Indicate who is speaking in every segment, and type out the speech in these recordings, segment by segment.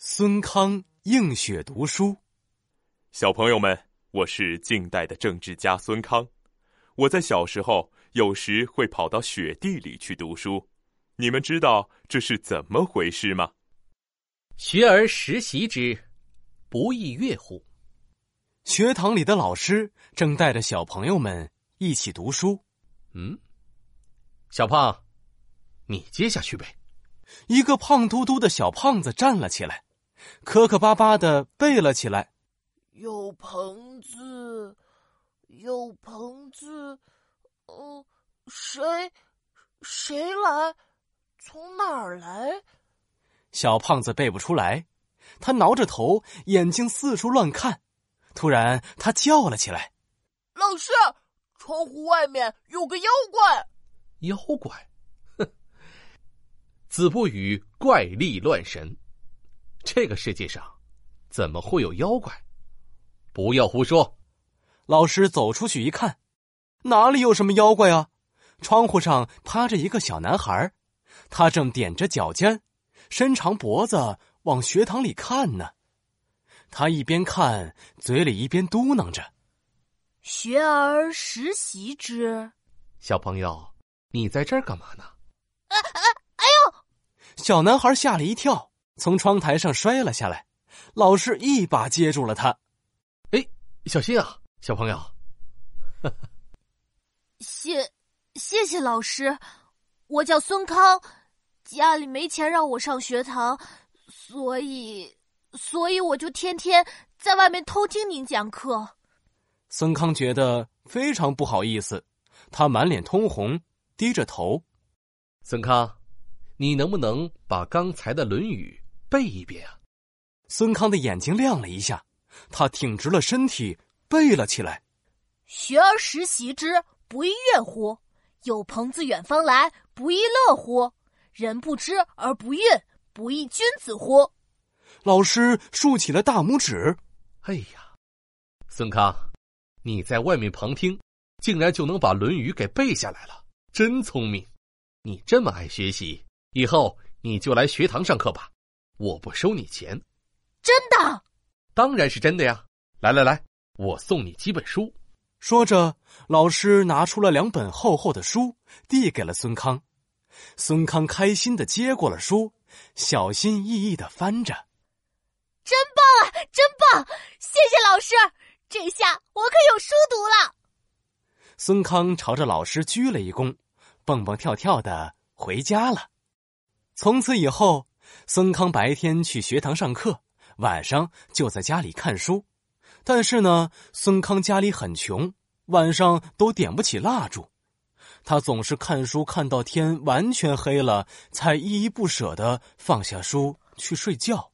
Speaker 1: 孙康映雪读书。
Speaker 2: 小朋友们，我是近代的政治家孙康。我在小时候有时会跑到雪地里去读书，你们知道这是怎么回事吗？
Speaker 3: 学而时习之，不亦说乎？
Speaker 1: 学堂里的老师正带着小朋友们一起读书。
Speaker 3: 嗯，小胖，你接下去呗。
Speaker 1: 一个胖嘟嘟的小胖子站了起来。磕磕巴巴的背了起来。
Speaker 4: 有棚子，有棚子，嗯，谁，谁来？从哪儿来？
Speaker 1: 小胖子背不出来，他挠着头，眼睛四处乱看。突然，他叫了起来：“
Speaker 4: 老师，窗户外面有个妖怪！”
Speaker 3: 妖怪，哼！子不语怪力乱神。这个世界上，怎么会有妖怪？不要胡说！
Speaker 1: 老师走出去一看，哪里有什么妖怪啊？窗户上趴着一个小男孩，他正踮着脚尖，伸长脖子往学堂里看呢。他一边看，嘴里一边嘟囔着：“
Speaker 4: 学而时习之。”
Speaker 3: 小朋友，你在这儿干嘛呢？
Speaker 4: 啊啊哎呦！
Speaker 1: 小男孩吓了一跳。从窗台上摔了下来，老师一把接住了他。
Speaker 3: 哎，小心啊，小朋友！
Speaker 4: 谢，谢谢老师。我叫孙康，家里没钱让我上学堂，所以，所以我就天天在外面偷听您讲课。
Speaker 1: 孙康觉得非常不好意思，他满脸通红，低着头。
Speaker 3: 孙康，你能不能把刚才的《论语》？背一遍啊！
Speaker 1: 孙康的眼睛亮了一下，他挺直了身体背了起来：“
Speaker 4: 学而时习之，不亦乐乎？有朋自远方来，不亦乐乎？人不知而不愠，不亦君子乎？”
Speaker 1: 老师竖起了大拇指：“
Speaker 3: 哎呀，孙康，你在外面旁听，竟然就能把《论语》给背下来了，真聪明！你这么爱学习，以后你就来学堂上课吧。”我不收你钱，
Speaker 4: 真的？
Speaker 3: 当然是真的呀！来来来，我送你几本书。
Speaker 1: 说着，老师拿出了两本厚厚的书，递给了孙康。孙康开心的接过了书，小心翼翼的翻着。
Speaker 4: 真棒啊！真棒！谢谢老师，这下我可有书读了。
Speaker 1: 孙康朝着老师鞠了一躬，蹦蹦跳跳的回家了。从此以后。孙康白天去学堂上课，晚上就在家里看书。但是呢，孙康家里很穷，晚上都点不起蜡烛。他总是看书看到天完全黑了，才依依不舍的放下书去睡觉。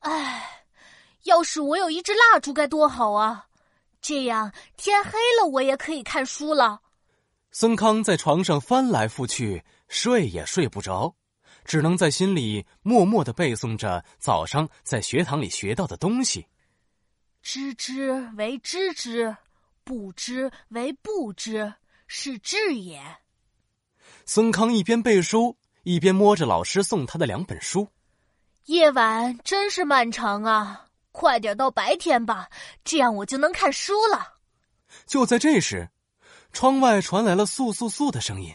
Speaker 4: 唉，要是我有一支蜡烛该多好啊！这样天黑了我也可以看书了。
Speaker 1: 孙康在床上翻来覆去，睡也睡不着。只能在心里默默的背诵着早上在学堂里学到的东西。
Speaker 4: 知之为知之，不知为不知，是智也。
Speaker 1: 孙康一边背书，一边摸着老师送他的两本书。
Speaker 4: 夜晚真是漫长啊！快点到白天吧，这样我就能看书了。
Speaker 1: 就在这时，窗外传来了簌簌簌的声音。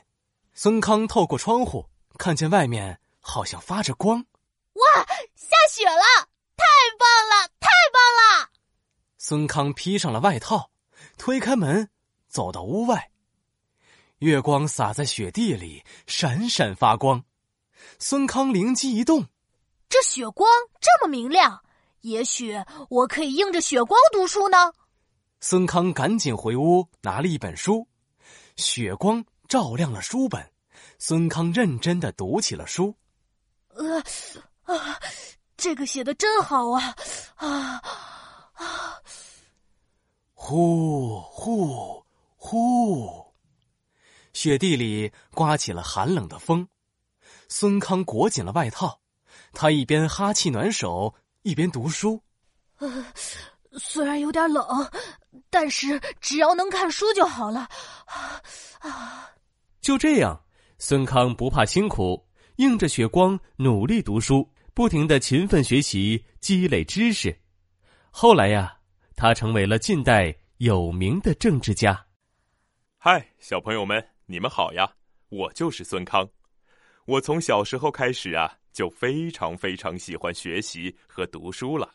Speaker 1: 孙康透过窗户。看见外面好像发着光，
Speaker 4: 哇！下雪了，太棒了，太棒了！
Speaker 1: 孙康披上了外套，推开门，走到屋外。月光洒在雪地里，闪闪发光。孙康灵机一动，
Speaker 4: 这雪光这么明亮，也许我可以映着雪光读书呢。
Speaker 1: 孙康赶紧回屋，拿了一本书，雪光照亮了书本。孙康认真的读起了书，
Speaker 4: 呃，啊，这个写的真好啊，啊啊！
Speaker 1: 呼呼呼，雪地里刮起了寒冷的风。孙康裹紧了外套，他一边哈气暖手，一边读书。
Speaker 4: 呃，虽然有点冷，但是只要能看书就好了。
Speaker 1: 啊，就这样。孙康不怕辛苦，硬着雪光努力读书。不。不停的勤奋学习，积累知识。后来呀，他成为了近代有名的政治家。
Speaker 2: 嗨，小朋友们，你们好呀！我就是孙康。我从小时候开始啊，就非常非常喜欢学习和读书了。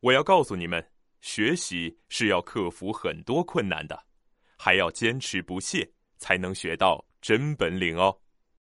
Speaker 2: 我要告诉你们，学习是要克服很多困难的，还要坚持不懈，才能学到真本领哦。